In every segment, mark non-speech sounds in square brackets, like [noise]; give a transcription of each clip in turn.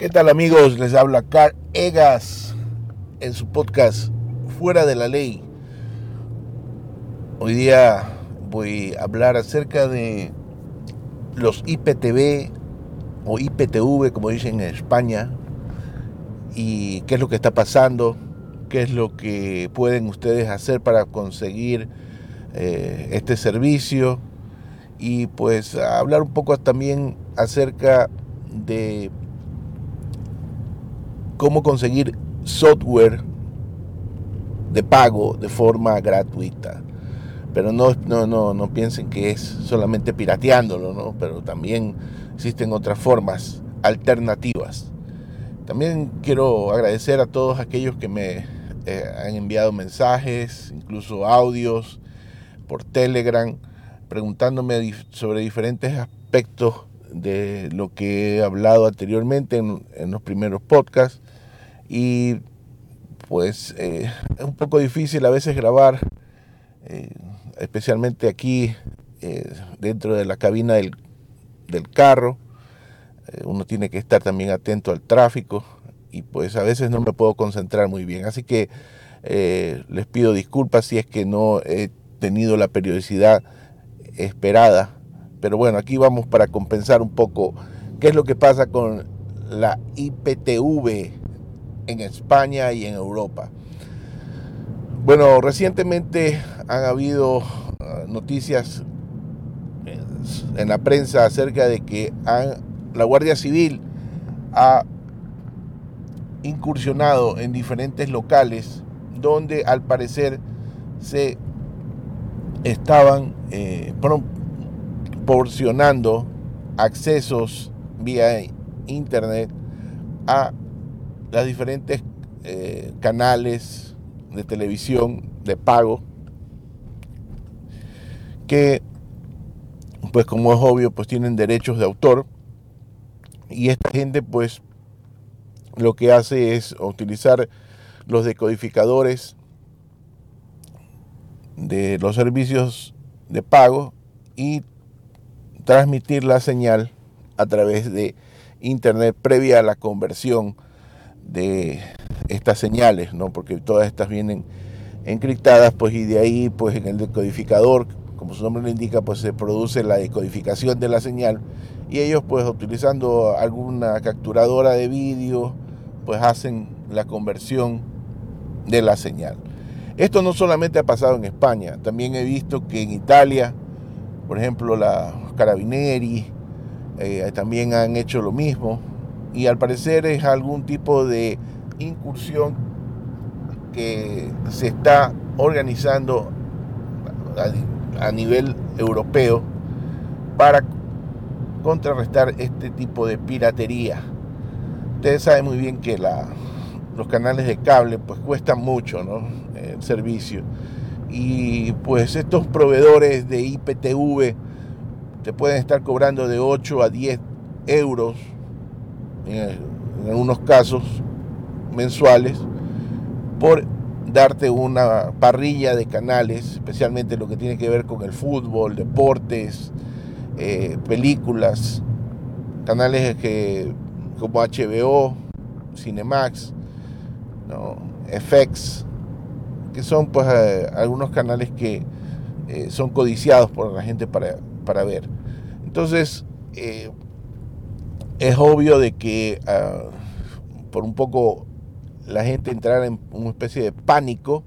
¿Qué tal amigos? Les habla Carl Egas en su podcast Fuera de la Ley. Hoy día voy a hablar acerca de los IPTV o IPTV, como dicen en España, y qué es lo que está pasando, qué es lo que pueden ustedes hacer para conseguir eh, este servicio y pues hablar un poco también acerca de cómo conseguir software de pago de forma gratuita. Pero no, no, no, no piensen que es solamente pirateándolo, ¿no? Pero también existen otras formas alternativas. También quiero agradecer a todos aquellos que me eh, han enviado mensajes, incluso audios por Telegram, preguntándome sobre diferentes aspectos de lo que he hablado anteriormente en, en los primeros podcasts. Y pues eh, es un poco difícil a veces grabar, eh, especialmente aquí eh, dentro de la cabina del, del carro. Uno tiene que estar también atento al tráfico y pues a veces no me puedo concentrar muy bien. Así que les pido disculpas si es que no he tenido la periodicidad esperada. Pero bueno, aquí vamos para compensar un poco qué es lo que pasa con la IPTV en España y en Europa. Bueno, recientemente han habido uh, noticias eh, en la prensa acerca de que la Guardia Civil ha incursionado en diferentes locales donde al parecer se estaban eh, proporcionando accesos vía internet a las diferentes eh, canales de televisión de pago que pues como es obvio pues tienen derechos de autor. Y esta gente pues lo que hace es utilizar los decodificadores de los servicios de pago y transmitir la señal a través de internet previa a la conversión de estas señales, ¿no? Porque todas estas vienen encriptadas, pues y de ahí, pues en el decodificador, como su nombre lo indica, pues se produce la decodificación de la señal y ellos, pues utilizando alguna capturadora de vídeo, pues hacen la conversión de la señal. Esto no solamente ha pasado en España, también he visto que en Italia, por ejemplo, la Carabinieri eh, también han hecho lo mismo y al parecer es algún tipo de incursión que se está organizando a, nivel europeo para contrarrestar este tipo de piratería. Ustedes saben muy bien que los canales de cable pues cuestan mucho, ¿no? El servicio. Y pues estos proveedores de IPTV te pueden estar cobrando de 8 a 10 euros en, en algunos casos mensuales por darte una parrilla de canales, especialmente lo que tiene que ver con el fútbol, deportes, eh, películas, canales que, como HBO, Cinemax, ¿no? FX, que son pues eh, algunos canales que eh, son codiciados por la gente para, para ver. Entonces, eh, es obvio de que uh, por un poco la gente entrara en una especie de pánico,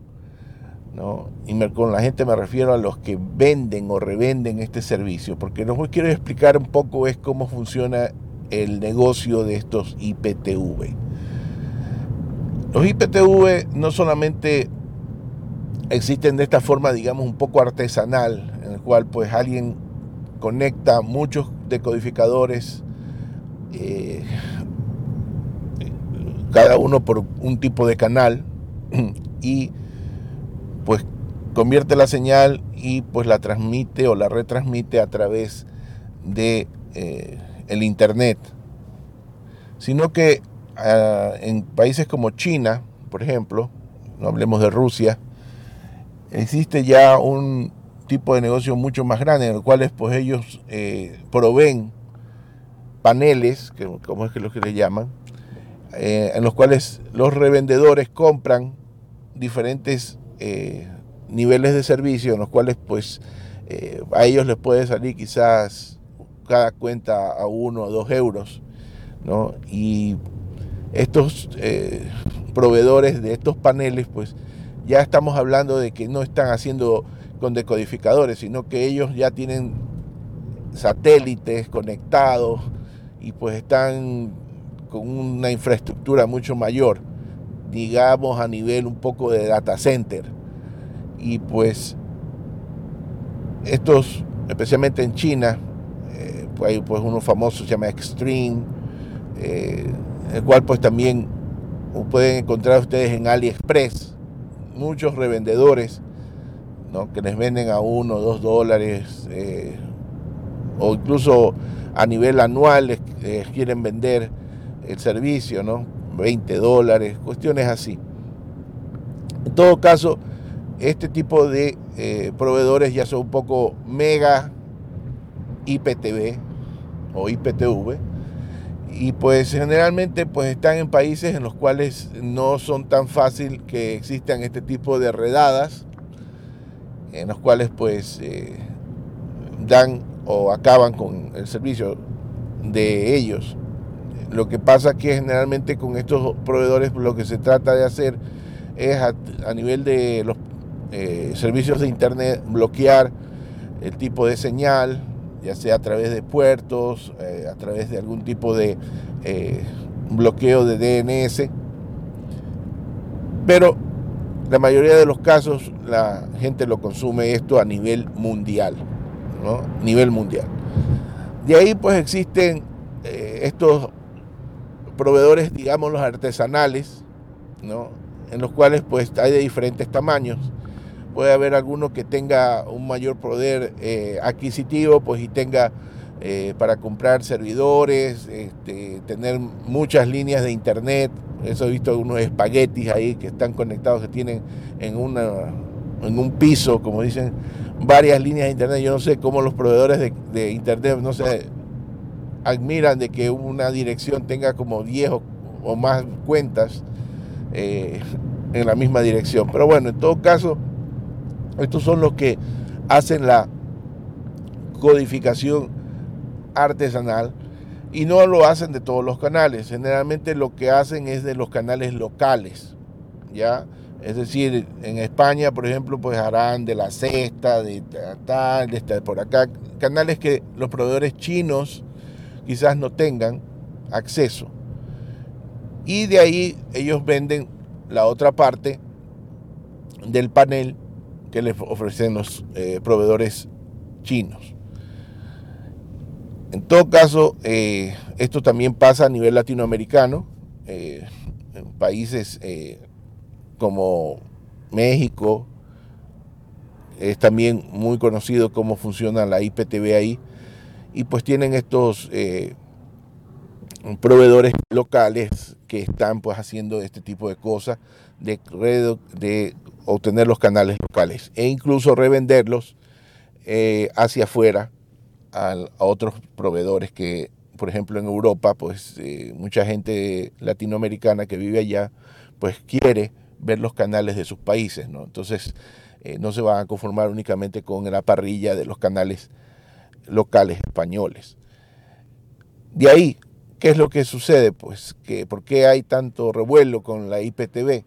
¿no? Y con la gente me refiero a los que venden o revenden este servicio, porque lo que quiero explicar un poco es cómo funciona el negocio de estos IPTV. Los IPTV no solamente existen de esta forma, digamos, un poco artesanal, en el cual pues alguien conecta muchos decodificadores, eh, cada uno por un tipo de canal, [clears throat] y pues convierte la señal y pues la transmite o la retransmite a través de eh, el internet, sino que ah, en países como China, por ejemplo, no hablemos de Rusia, existe ya un tipo de negocio mucho más grande en el cual pues ellos eh, proveen paneles, que, como es que lo que le llaman, eh, en los cuales los revendedores compran diferentes eh, niveles de servicio, en los cuales pues a ellos les puede salir quizás cada cuenta a uno o dos euros, ¿no? Y estos proveedores de estos paneles pues ya estamos hablando de que no están haciendo con decodificadores, sino que ellos ya tienen satélites conectados y pues están con una infraestructura mucho mayor, digamos a nivel un poco de data center. Y pues estos, especialmente en China, eh, hay pues uno famoso se llama Extreme, eh, el cual pues también pueden encontrar ustedes en AliExpress muchos revendedores que les venden a uno, dos dólares, eh, o incluso a nivel anual les, quieren vender el servicio, ¿no? 20 dólares, cuestiones así. En todo caso, este tipo de eh, proveedores ya son un poco mega IPTV o IPTV y pues generalmente pues están en países en los cuales no son tan fácil que existan este tipo de redadas en los cuales pues eh, dan o acaban con el servicio de ellos. Lo que pasa que generalmente con estos proveedores lo que se trata de hacer es a, nivel de los eh, servicios de internet bloquear el tipo de señal, ya sea a través de puertos, eh, a través de algún tipo de eh, bloqueo de DNS. Pero la mayoría de los casos la gente lo consume esto a nivel mundial, Nivel mundial. De ahí pues existen eh, estos proveedores, digamos, los artesanales, ¿no? En los cuales pues hay de diferentes tamaños puede haber alguno que tenga un mayor poder eh, adquisitivo, pues y tenga eh, para comprar servidores, este, tener muchas líneas de internet. Eso he visto unos espaguetis ahí que están conectados, que tienen en, una, en un piso, como dicen, varias líneas de internet. Yo no sé cómo los proveedores de, internet, no sé, admiran de que una dirección tenga como 10 o, más cuentas eh, en la misma dirección. Pero bueno, en todo caso, estos son los que hacen la codificación artesanal y no lo hacen de todos los canales. Generalmente lo que hacen es de los canales locales, ¿ya? Es decir, en España, por ejemplo, pues harán de la cesta, de tal, de por acá, canales que los proveedores chinos quizás no tengan acceso. Y de ahí ellos venden la otra parte del panel que les ofrecen los eh, proveedores chinos. En todo caso, eh, esto también pasa a nivel latinoamericano, eh, en países como México, es también muy conocido cómo funciona la IPTV ahí, y pues tienen estos proveedores locales que están pues haciendo este tipo de cosas de, de obtener los canales locales e incluso revenderlos eh, hacia afuera a, otros proveedores que, por ejemplo, en Europa, pues eh, mucha gente latinoamericana que vive allá, pues quiere ver los canales de sus países, ¿no? Entonces, eh, no se van a conformar únicamente con la parrilla de los canales locales españoles. De ahí ¿Qué es lo que sucede? Pues que ¿por qué hay tanto revuelo con la IPTV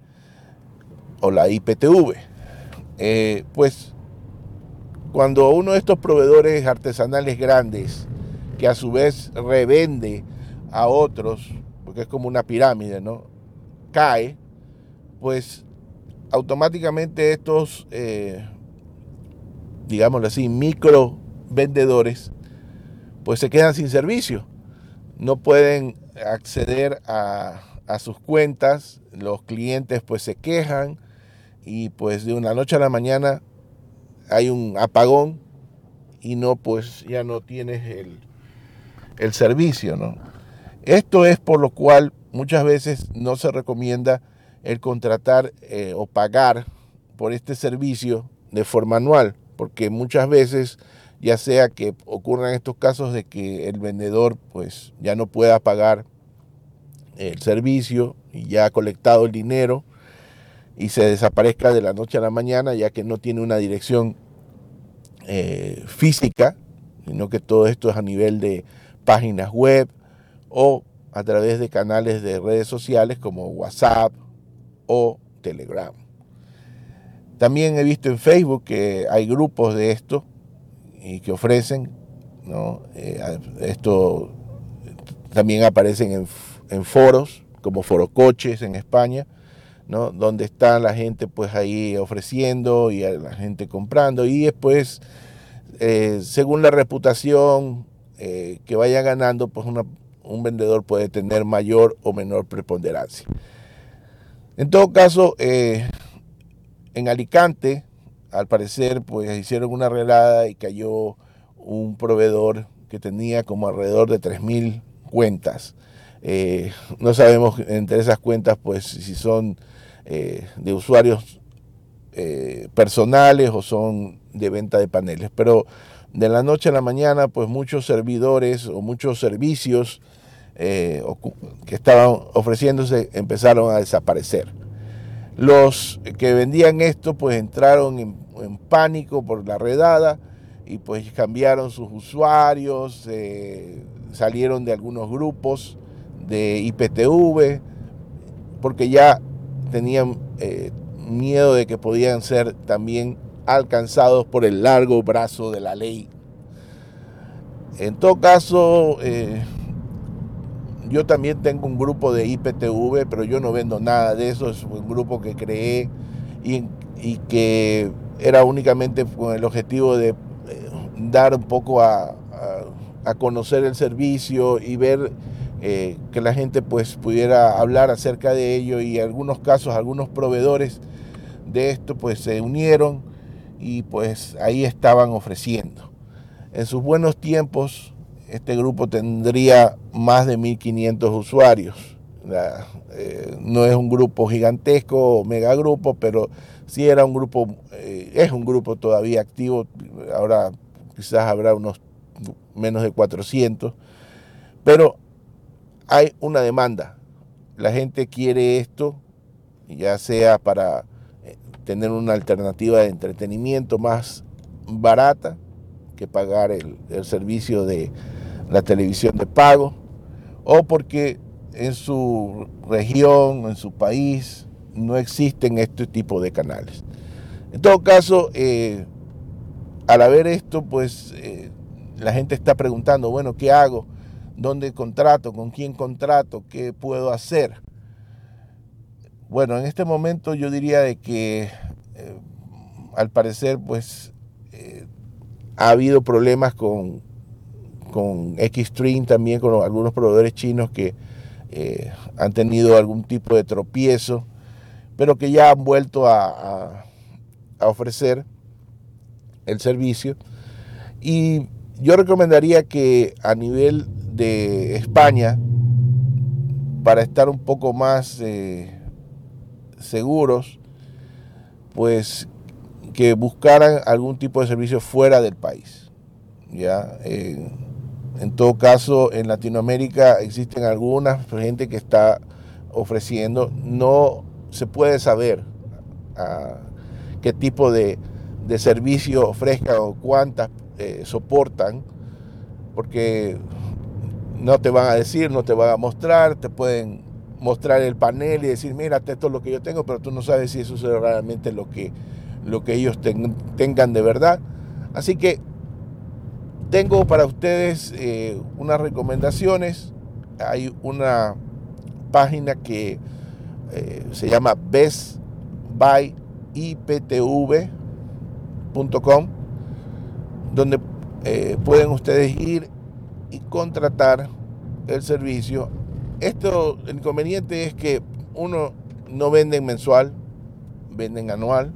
o la IPTV? Eh, pues cuando uno de estos proveedores artesanales grandes, que a su vez revende a otros, porque es como una pirámide, ¿no? Cae, pues automáticamente estos, eh, digámoslo así, micro vendedores, pues se quedan sin servicio. No pueden acceder a, a sus cuentas, los clientes pues se quejan y pues de una noche a la mañana hay un apagón y no pues ya no tienes el, el servicio, ¿no? Esto es por lo cual muchas veces no se recomienda el contratar eh, o pagar por este servicio de forma anual, porque muchas veces ya sea que ocurran estos casos de que el vendedor pues ya no pueda pagar el servicio y ya ha colectado el dinero y se desaparezca de la noche a la mañana ya que no tiene una dirección eh, física, sino que todo esto es a nivel de páginas web o a través de canales de redes sociales como WhatsApp o Telegram. También he visto en Facebook que hay grupos de esto y que ofrecen, ¿no? Eh, esto también aparecen en, foros como Forocoches en España, ¿no? donde está la gente pues ahí ofreciendo y la gente comprando y después eh, según la reputación eh, que vaya ganando pues un vendedor puede tener mayor o menor preponderancia. En todo caso, eh, en Alicante, al parecer, pues hicieron una relada y cayó un proveedor que tenía como alrededor de 3.000 cuentas. no sabemos entre esas cuentas, pues, si son eh, de usuarios eh, personales o son de venta de paneles. Pero de la noche a la mañana, pues muchos servidores o muchos servicios eh, que estaban ofreciéndose empezaron a desaparecer. Los que vendían esto pues entraron en, pánico por la redada y pues cambiaron sus usuarios, salieron de algunos grupos de IPTV, porque ya tenían eh, miedo de que podían ser también alcanzados por el largo brazo de la ley. En todo caso, eh, yo también tengo un grupo de IPTV, pero yo no vendo nada de eso, es un grupo que creé y, que era únicamente con el objetivo de eh, dar un poco a conocer el servicio y ver eh, que la gente pues pudiera hablar acerca de ello y en algunos casos algunos proveedores de esto pues se unieron y pues ahí estaban ofreciendo. En sus buenos tiempos este grupo tendría más de 1500 usuarios. Eh, no es un grupo gigantesco o megagrupo, pero sí era un grupo, eh, es un grupo todavía activo, ahora quizás habrá unos menos de 400, pero hay una demanda. La gente quiere esto, ya sea para eh, tener una alternativa de entretenimiento más barata que pagar el, servicio de la televisión de pago, o porque en su región, en su país, no existen este tipo de canales. En todo caso, eh, al haber esto, pues eh, la gente está preguntando, bueno, ¿qué hago? ¿Dónde contrato? ¿Con quién contrato? ¿Qué puedo hacer? Bueno, en este momento yo diría de que eh, al parecer pues ha habido problemas con, con Xstream también, con algunos proveedores chinos que eh, han tenido algún tipo de tropiezo, pero que ya han vuelto a, ofrecer el servicio. Y yo recomendaría que a nivel de España para estar un poco más eh, seguros, pues que buscaran algún tipo de servicio fuera del país. ¿ya? En todo caso, en Latinoamérica existen algunas gente que está ofreciendo, no se puede saber ah, qué tipo de, de, servicio ofrezcan o cuántas eh, soportan, porque no te van a decir, no te van a mostrar, te pueden mostrar el panel y decir, mira, esto es lo que yo tengo, pero tú no sabes si eso es realmente lo que, lo que ellos tengan de verdad. Así que tengo para ustedes eh, unas recomendaciones. Hay una página que eh, se llama bestbyiptv.com donde eh, pueden ustedes ir y contratar el servicio. Esto, el inconveniente es que uno no venden mensual, venden anual.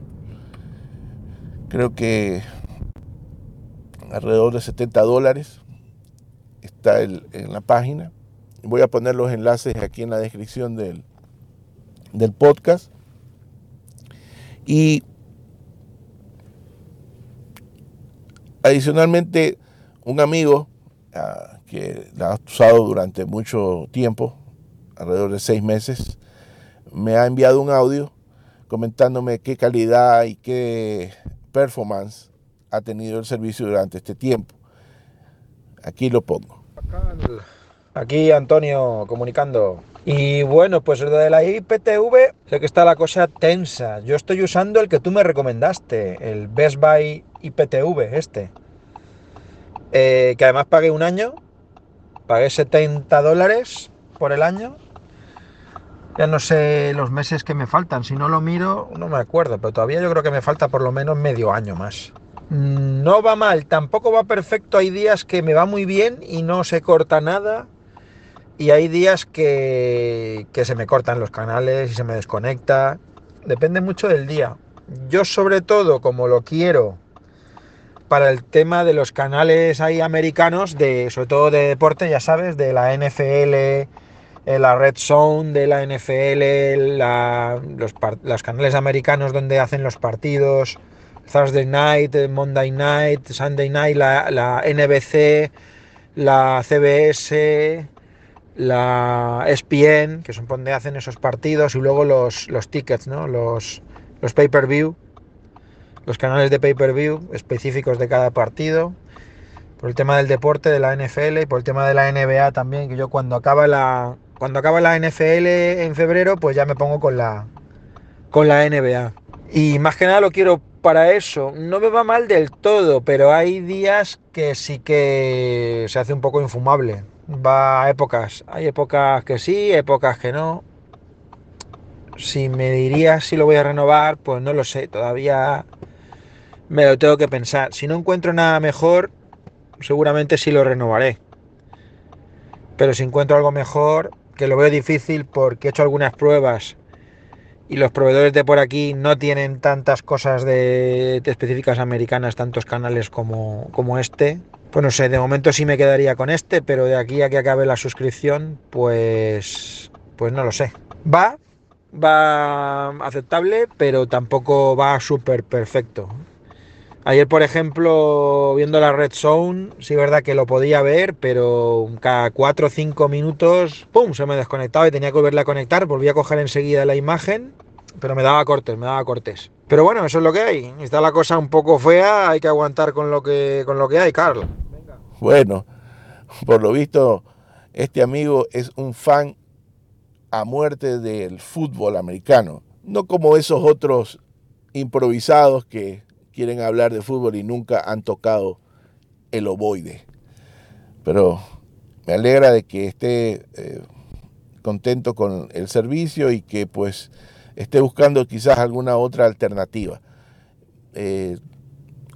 Creo que alrededor de 70 dólares está en la página. Voy a poner los enlaces aquí en la descripción del, del podcast. Y adicionalmente, un amigo ah, que la ha usado durante mucho tiempo, alrededor de seis meses, me ha enviado un audio comentándome qué calidad y qué performance ha tenido el servicio durante este tiempo. Aquí lo pongo. Aquí Antonio comunicando. Y bueno, pues lo de la IPTV, sé que está la cosa tensa. Yo estoy usando el que tú me recomendaste, el Best Buy IPTV, este. Eh, que además pagué un año, pagué 70 dólares por el año. Ya no sé los meses que me faltan, si no lo miro, no me acuerdo, pero todavía yo creo que me falta por lo menos medio año más. No va mal, tampoco va perfecto, hay días que me va muy bien y no se corta nada y hay días que, se me cortan los canales y se me desconecta. Depende mucho del día. Yo sobre todo, como lo quiero para el tema de los canales ahí americanos, de, sobre todo de deporte, ya sabes, de la NFL, eh, la Red Zone de la NFL, los, los, canales americanos donde hacen los partidos, Thursday Night, Monday Night, Sunday Night, la, NBC, la CBS, la ESPN, que son donde hacen esos partidos, y luego los, los tickets, ¿no? los, los pay-per-view, los canales de pay-per-view específicos de cada partido, por el tema del deporte, de la NFL, y por el tema de la NBA también, que yo cuando acaba la, cuando acaba la NFL en febrero, pues ya me pongo con la, con la NBA. Y más que nada lo quiero para eso. No me va mal del todo, pero hay días que sí que se hace un poco infumable va a épocas. Hay épocas que sí, épocas que no. Si me dirías si lo voy a renovar, pues no lo sé. Todavía me lo tengo que pensar. Si no encuentro nada mejor, seguramente sí lo renovaré. Pero si encuentro algo mejor, que lo veo difícil porque he hecho algunas pruebas y los proveedores de por aquí no tienen tantas cosas de, específicas americanas, tantos canales como, como este, pues no sé, de momento sí me quedaría con este, pero de aquí a que acabe la suscripción, pues, pues no lo sé. Va, va aceptable, pero tampoco va súper perfecto. Ayer, por ejemplo, viendo la Red Zone, sí es verdad que lo podía ver, pero cada 4 o 5 minutos, ¡pum!, se me desconectaba y tenía que volverle a conectar. Volví a coger enseguida la imagen, pero me daba cortes, me daba cortes. Pero bueno, eso es lo que hay. Está la cosa un poco fea, hay que aguantar con lo que, con lo que hay, Carlos. Bueno, por lo visto, este amigo es un fan a muerte del fútbol americano. No como esos otros improvisados que quieren hablar de fútbol y nunca han tocado el ovoide. Pero me alegra de que esté eh, contento con el servicio y que pues esté buscando quizás alguna otra alternativa. Eh,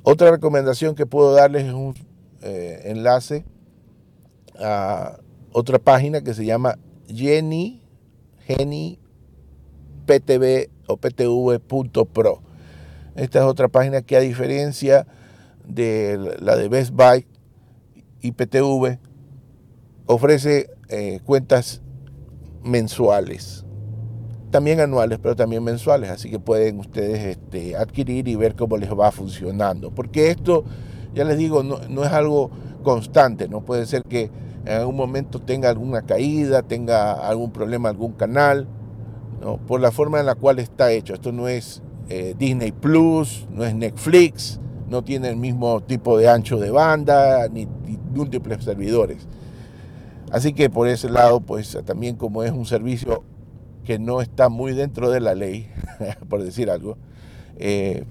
otra recomendación que puedo darles es un eh, enlace a otra página que se llama Jenny, Jenny PTV o PTV.pro. Esta es otra página que a diferencia de la de Best Buy y PTV ofrece eh, cuentas mensuales también anuales, pero también mensuales, así que pueden ustedes este, adquirir y ver cómo les va funcionando. Porque esto, ya les digo, no, es algo constante, no puede ser que en algún momento tenga alguna caída, tenga algún problema, algún canal, por la forma en la cual está hecho. Esto no es eh, Disney Plus, no es Netflix, no tiene el mismo tipo de ancho de banda, ni, múltiples servidores. Así que por ese lado, pues también como es un servicio que no está muy dentro de la ley, [laughs] por decir algo, eh,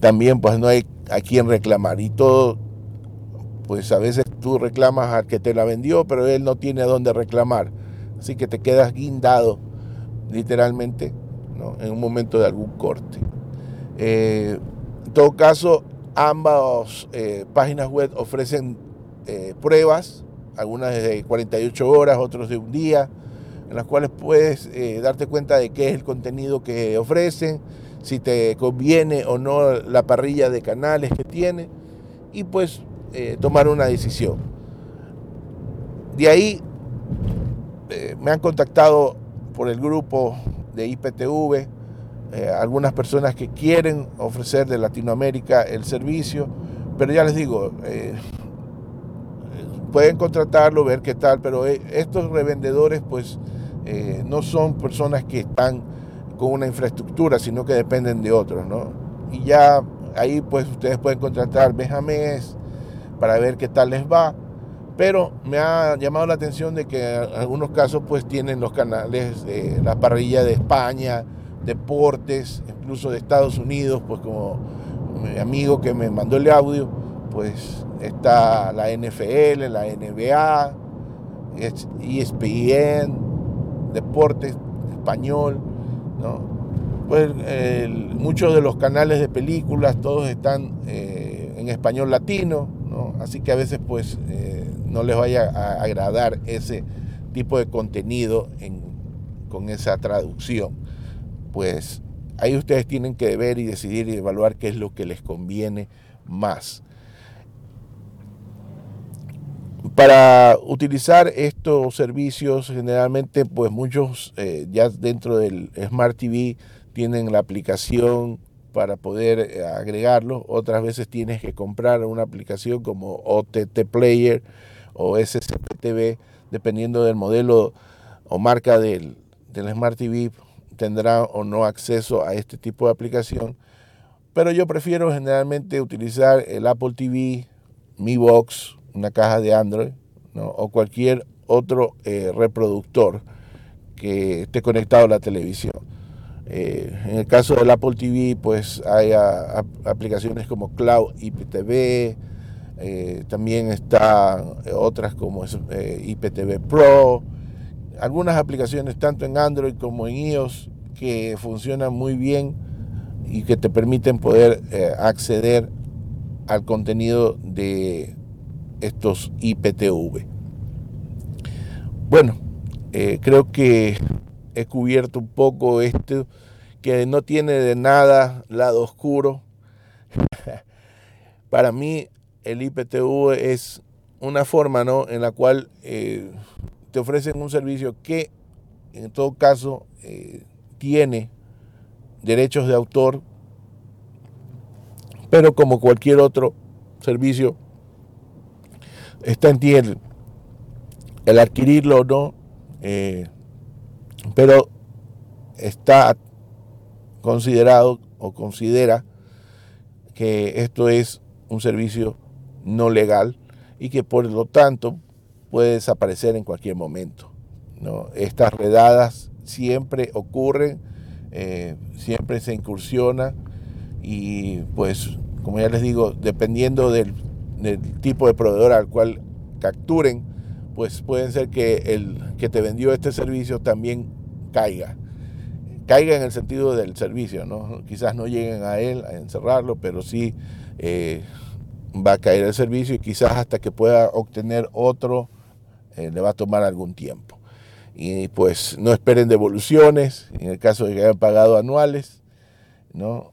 también pues no hay a quien reclamar. Y todo, pues a veces tú reclamas al que te la vendió, pero él no tiene a dónde reclamar. Así que te quedas guindado, literalmente, en un momento de algún corte. Eh, en todo caso, ambas eh, páginas web ofrecen pruebas algunas de 48 horas, otros de un día, en las cuales puedes eh, darte cuenta de qué es el contenido que ofrecen, si te conviene o no la parrilla de canales que tiene, y pues eh, tomar una decisión. De ahí eh, me han contactado por el grupo de IPTV, algunas personas que quieren ofrecer de Latinoamérica el servicio, pero ya les digo, pueden contratarlo, ver qué tal, pero eh, estos revendedores pues eh, no son personas que están con una infraestructura, sino que dependen de otros, ¿no? Y ya ahí pues ustedes pueden contratar mes a mes para ver qué tal les va, pero me ha llamado la atención de que en algunos casos pues tienen los canales, de la parrilla de España, deportes, incluso de Estados Unidos, pues como mi amigo que me mandó el audio, pues está la NFL, la NBA, ESPN, Deportes Español, ¿no? Pues muchos de los canales de películas, todos están eh, en español latino, ¿no? Así que a veces pues eh, no les vaya a agradar ese tipo de contenido con esa traducción. Pues ahí ustedes tienen que ver y decidir y evaluar qué es lo que les conviene más. Para utilizar estos servicios, generalmente, pues muchos eh, ya dentro del Smart TV tienen la aplicación para poder eh, agregarlo. Otras veces tienes que comprar una aplicación como OTT Player o SSPTV, dependiendo del modelo o marca del, del Smart TV, tendrá o no acceso a este tipo de aplicación. Pero yo prefiero generalmente utilizar el Apple TV, Mi Box, una caja de Android o cualquier otro eh, reproductor que esté conectado a la televisión. Eh, en el caso del Apple TV, pues hay aplicaciones como Cloud IPTV, eh, también están otras como IPTV Pro, algunas aplicaciones tanto en Android como en iOS que funcionan muy bien y que te permiten poder acceder al contenido de estos IPTV. Bueno, eh, creo que he cubierto un poco esto, que no tiene de nada lado oscuro. [laughs] Para mí el IPTV es una forma ¿no? en la cual eh, te ofrecen un servicio que en todo caso eh, tiene derechos de autor, pero como cualquier otro servicio está en ti el, adquirirlo o no, eh, pero está considerado o considera que esto es un servicio no legal y que por lo tanto puede desaparecer en cualquier momento. ¿no? Estas redadas siempre ocurren, eh, siempre se incursiona y pues como ya les digo, dependiendo del tipo de proveedor al cual capturen, pues pueden ser que el que te vendió este servicio también caiga. Caiga en el sentido del servicio, ¿no? Quizás no lleguen a él a encerrarlo, pero sí eh, va a caer el servicio y quizás hasta que pueda obtener otro eh, le va a tomar algún tiempo. Y pues no esperen devoluciones en el caso de que hayan pagado anuales, ¿no?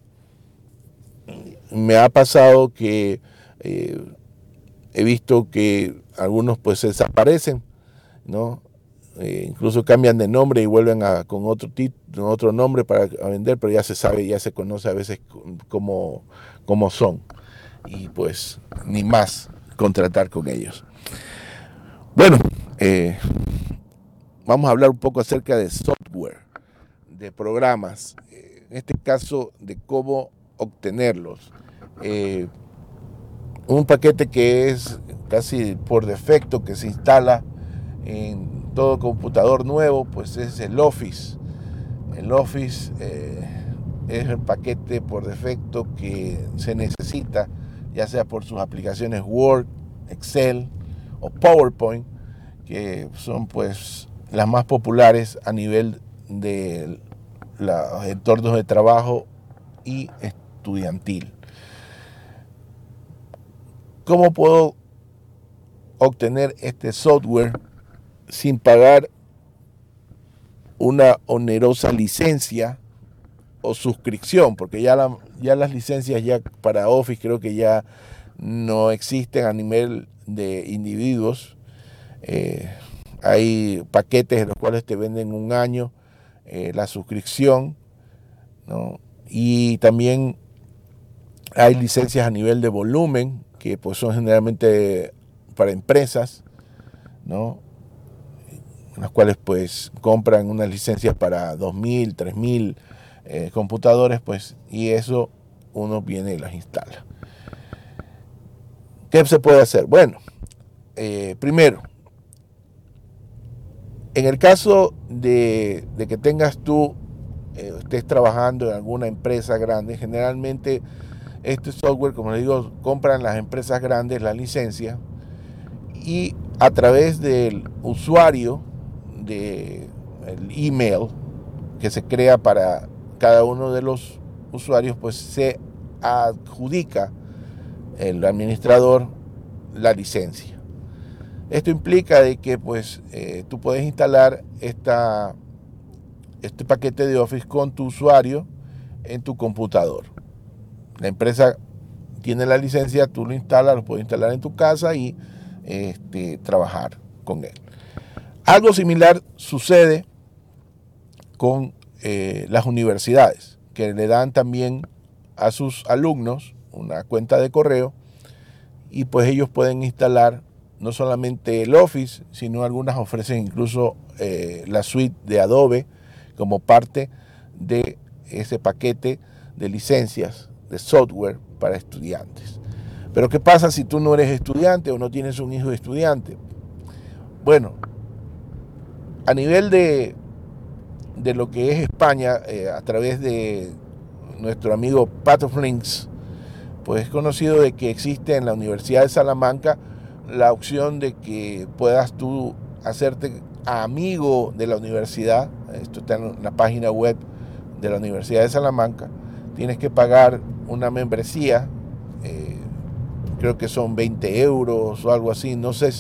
Me ha pasado que eh, he visto que algunos pues desaparecen, ¿no? Eh, incluso cambian de nombre y vuelven a, con otro otro nombre para vender, pero ya se sabe, ya se conoce a veces cómo, cómo son. Y pues ni más contratar con ellos. Bueno, eh, vamos a hablar un poco acerca de software, de programas, eh, en este caso de cómo obtenerlos. un paquete que es casi por defecto que se instala en todo computador nuevo, pues es el Office. El Office eh, es el paquete por defecto que se necesita, ya sea por sus aplicaciones Word, Excel o PowerPoint, que son pues las más populares a nivel de los entornos de trabajo y estudiantil. ¿Cómo puedo obtener este software sin pagar una onerosa licencia o suscripción? Porque ya, ya las licencias ya para Office creo que ya no existen a nivel de individuos. Eh, hay paquetes en los cuales te venden un año eh, la suscripción, y también hay licencias a nivel de volumen, que pues son generalmente para empresas, ¿no? las cuales pues compran unas licencias para 2.000, 3.000 eh, computadores, pues, y eso uno viene y las instala. ¿Qué se puede hacer? Bueno, eh, primero, en el caso de, que tengas tú, eh, estés trabajando en alguna empresa grande, generalmente este software, como les digo, compran las empresas grandes la licencia y a través del usuario del email que se crea para cada uno de los usuarios, pues se adjudica el administrador la licencia. Esto implica de que pues eh, tú puedes instalar esta, este paquete de Office con tu usuario en tu computador. La empresa tiene la licencia, tú lo instalas, lo puedes instalar en tu casa y este, trabajar con él. Algo similar sucede con eh, las universidades, que le dan también a sus alumnos una cuenta de correo y pues ellos pueden instalar no solamente el Office, sino algunas ofrecen incluso eh, la suite de Adobe como parte de ese paquete de licencias de software para estudiantes. Pero ¿qué pasa si tú no eres estudiante o no tienes un hijo estudiante? Bueno, a nivel de, de lo que es España, eh, a través de nuestro amigo Pato Flinks, pues es conocido de que existe en la Universidad de Salamanca la opción de que puedas tú hacerte amigo de la universidad. Esto está en la página web de la Universidad de Salamanca. Tienes que pagar una membresía, eh, creo que son 20 euros o algo así. No sé,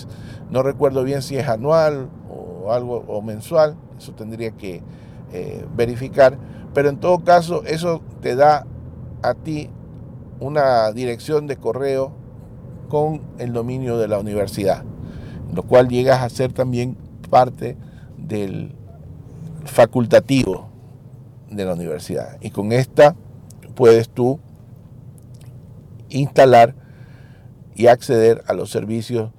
no recuerdo bien si es anual o algo o mensual. Eso tendría que eh, verificar. Pero en todo caso, eso te da a ti una dirección de correo con el dominio de la universidad, lo cual llegas a ser también parte del facultativo de la universidad. Y con esta puedes tú instalar y acceder a los servicios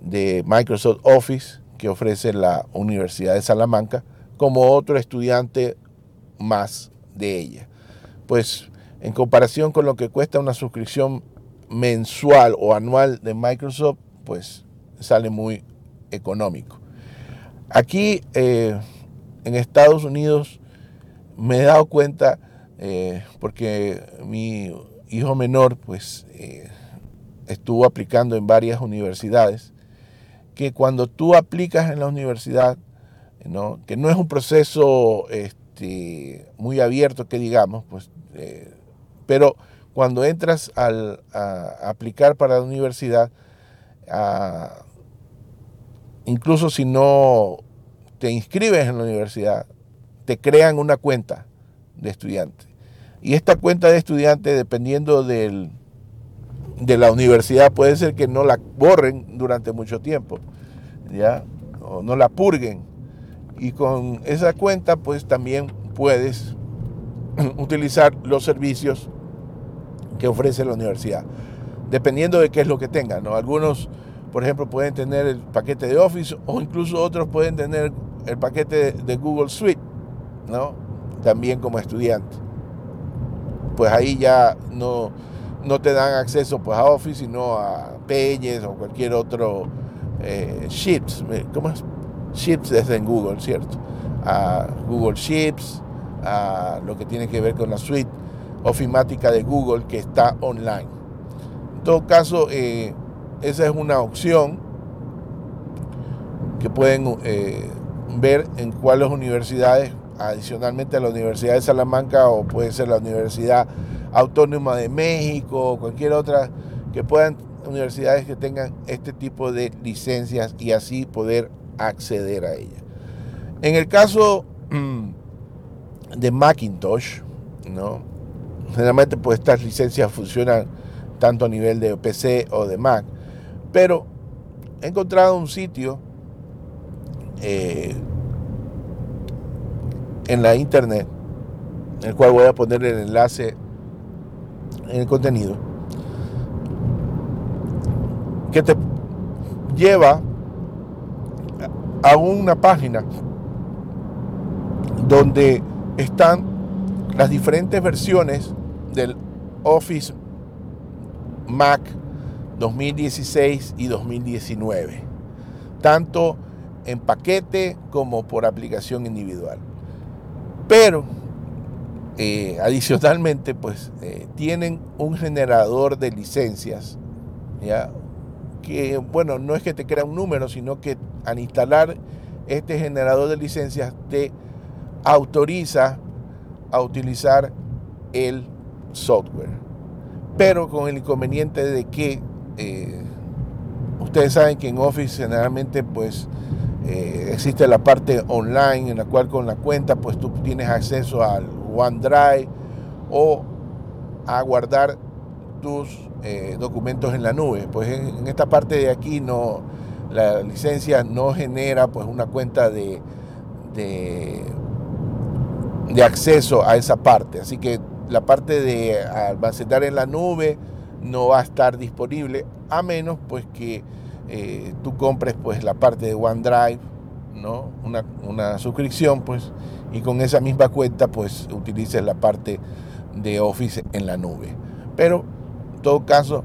de Microsoft Office que ofrece la Universidad de Salamanca como otro estudiante más de ella. Pues en comparación con lo que cuesta una suscripción mensual o anual de Microsoft, pues sale muy económico. Aquí eh, en Estados Unidos me he dado cuenta, eh, porque mi hijo menor pues eh, estuvo aplicando en varias universidades, que cuando tú aplicas en la universidad, ¿no? que no es un proceso este, muy abierto que digamos, pues, pero cuando entras al, a aplicar para la universidad, incluso si no te inscribes en la universidad, te crean una cuenta de estudiante. Y esta cuenta de estudiante, dependiendo del, de la universidad, puede ser que no la borren durante mucho tiempo, ¿ya? O no la purguen. Y con esa cuenta, pues también puedes [clears throat] utilizar los servicios que ofrece la universidad, dependiendo de qué es lo que tengan. ¿no? Algunos, por ejemplo, pueden tener el paquete de Office o incluso otros pueden tener el paquete de Google Suite, ¿no? también como estudiante. Pues ahí ya no, no te dan acceso pues, a Office, sino a Pages o cualquier otro eh, Sheets. ¿Cómo es? Sheets desde en Google, ¿cierto? A Google Sheets, a lo que tiene que ver con la suite ofimática de Google que está online. En todo caso, eh, esa es una opción que pueden eh, ver en cuáles universidades, adicionalmente a la Universidad de Salamanca o puede ser la Universidad Autónoma de México o cualquier otra, que puedan, universidades que tengan este tipo de licencias y así poder acceder a ellas. En el caso mm, de Macintosh, ¿no? generalmente pues estas licencias funcionan tanto a nivel de PC o de Mac, pero he encontrado un sitio eh, en la internet, en el cual voy a poner el enlace en el contenido, que te lleva a una página donde están las diferentes versiones del Office Mac 2016 y 2019, tanto en paquete como por aplicación individual. Pero eh, adicionalmente, pues eh, tienen un generador de licencias, ¿ya? Que bueno, no es que te crea un número, sino que al instalar este generador de licencias te autoriza a utilizar el software. Pero con el inconveniente de que eh, ustedes saben que en Office generalmente pues eh, existe la parte online en la cual con la cuenta pues tú tienes acceso al OneDrive o a guardar tus eh, documentos en la nube. Pues en, esta parte de aquí no, la licencia no genera pues una cuenta de, de, acceso a esa parte. Así que la parte de almacenar en la nube no va a estar disponible a menos pues que eh, tú compres pues la parte de OneDrive, ¿no? Una, una, suscripción pues y con esa misma cuenta pues utilices la parte de Office en la nube. Pero en todo caso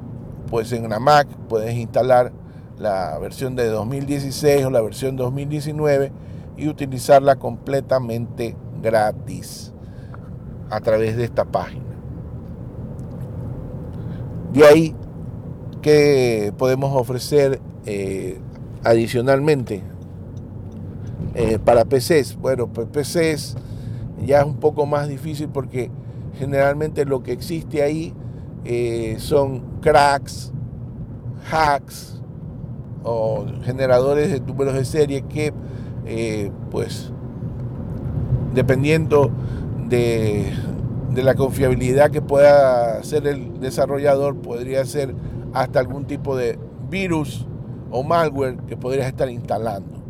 pues en una Mac puedes instalar la versión de 2016 o la versión 2019 y utilizarla completamente gratis a través de esta página. De ahí que podemos ofrecer eh, adicionalmente eh, para PCs. Bueno, pues PCs ya es un poco más difícil porque generalmente lo que existe ahí eh, son cracks, hacks o generadores de números de serie que pues dependiendo de, la confiabilidad que pueda hacer el desarrollador, podría ser hasta algún tipo de virus o malware que podrías estar instalando.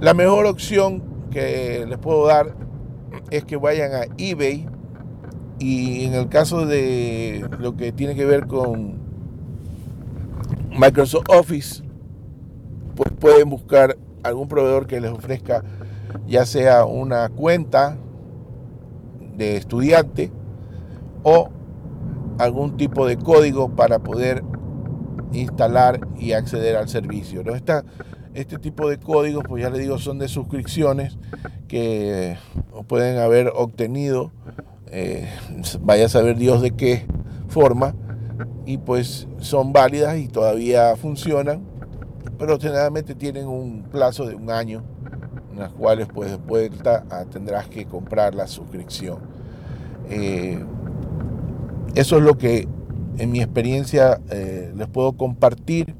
La mejor opción que les puedo dar es que vayan a eBay y en el caso de lo que tiene que ver con Microsoft Office, pues pueden buscar algún proveedor que les ofrezca ya sea una cuenta de estudiante o algún tipo de código para poder instalar y acceder al servicio. ¿no? este tipo de códigos, pues ya les digo, son de suscripciones que pueden haber obtenido, eh, vaya a saber Dios de qué forma, y pues son válidas y todavía funcionan, pero generalmente tienen un plazo de un año en las cuales pues después tendrás que comprar la suscripción. Eh, eso es lo que en mi experiencia eh, les puedo compartir.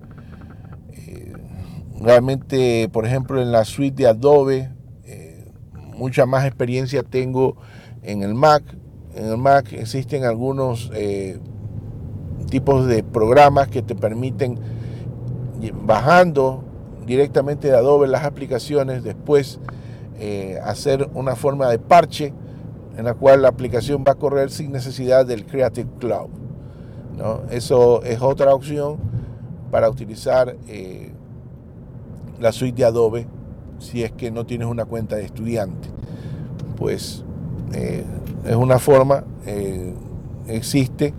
Realmente, por ejemplo, en la suite de Adobe, mucha más experiencia tengo en el Mac. En el Mac existen algunos tipos de programas que te permiten bajando directamente de Adobe las aplicaciones, después eh, hacer una forma de parche en la cual la aplicación va a correr sin necesidad del Creative Cloud. ¿no? Eso es otra opción para utilizar eh, la suite de Adobe si es que no tienes una cuenta de estudiante. Pues eh, es una forma, existe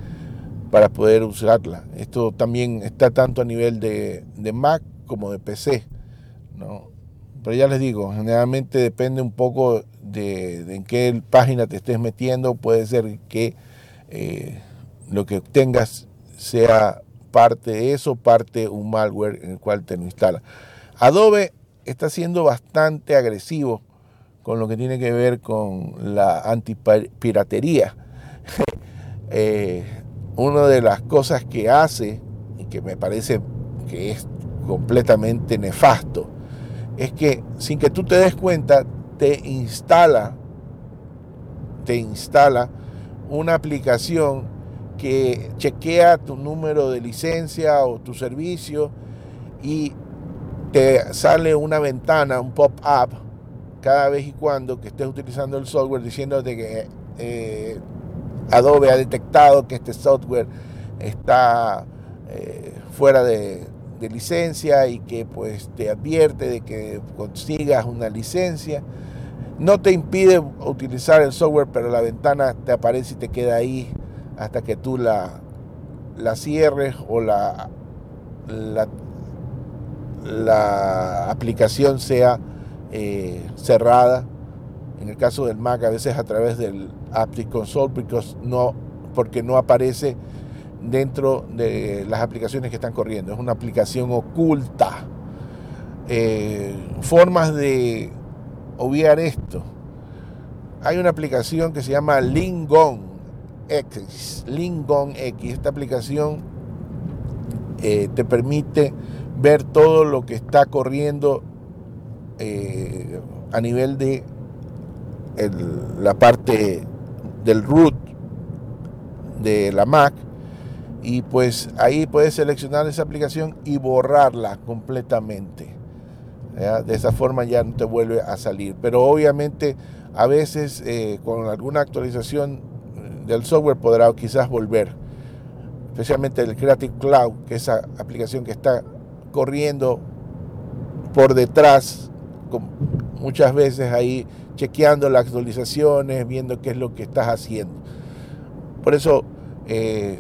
para poder usarla. Esto también está tanto a nivel de, Mac como de PC. ¿no? pero ya les digo, generalmente depende un poco de, de en qué página te estés metiendo. Puede ser que eh, lo que obtengas sea parte de eso, parte un malware en el cual te lo instala. Adobe está siendo bastante agresivo con lo que tiene que ver con la antipiratería. [laughs] eh, una de las cosas que hace, y que me parece que es completamente nefasto, es que sin que tú te des cuenta, te instala, te instala una aplicación que chequea tu número de licencia o tu servicio y te sale una ventana, un pop-up, cada vez y cuando que estés utilizando el software diciéndote que eh, Adobe ha detectado que este software está eh, fuera de, de, licencia y que pues te advierte de que consigas una licencia. No te impide utilizar el software, pero la ventana te aparece y te queda ahí hasta que tú la, la cierres o la, la, la aplicación sea eh, cerrada. En el caso del Mac, a veces a través del Aptic Console, no, porque no aparece dentro de las aplicaciones que están corriendo. Es una aplicación oculta. Eh, formas de obviar esto. Hay una aplicación que se llama Lingon X. Lingon X. Esta aplicación eh, te permite ver todo lo que está corriendo eh, a nivel de la parte del root de la Mac y pues ahí puedes seleccionar esa aplicación y borrarla completamente. De esa forma ya no te vuelve a salir. Pero obviamente a veces eh, con alguna actualización del software podrá quizás volver. Especialmente el Creative Cloud, que es esa aplicación que está corriendo por detrás, muchas veces ahí chequeando las actualizaciones, viendo qué es lo que estás haciendo. Por eso eh,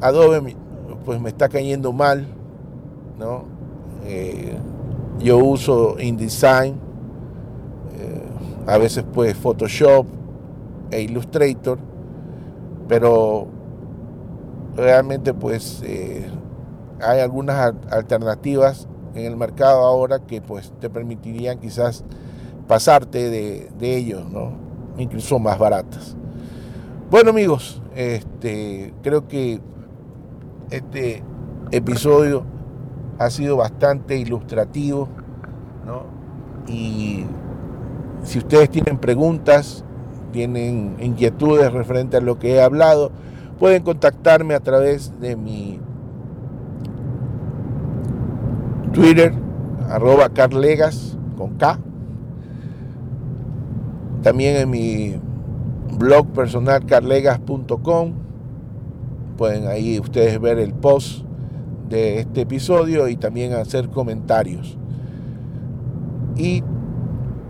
Adobe pues me está cayendo mal, ¿no? Eh, yo uso InDesign, eh, a veces pues Photoshop e Illustrator, pero realmente pues hay algunas alternativas en el mercado ahora que pues te permitirían quizás pasarte de, de ellos, ¿no? incluso más baratas. Bueno amigos, este, creo que este episodio ha sido bastante ilustrativo, ¿no? Y si ustedes tienen preguntas, tienen inquietudes referente a lo que he hablado, pueden contactarme a través de mi Twitter, arroba carlegas con K. También en mi blog personal carlegas.com. Pueden ahí ustedes ver el post de este episodio y también hacer comentarios. Y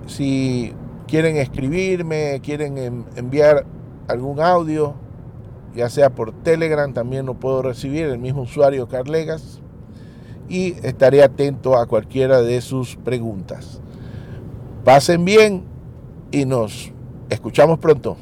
si quieren escribirme, quieren enviar algún audio, ya sea por Telegram, también lo puedo recibir, el mismo usuario Carlegas, y estaré atento a cualquiera de sus preguntas. Pasen bien y nos escuchamos pronto.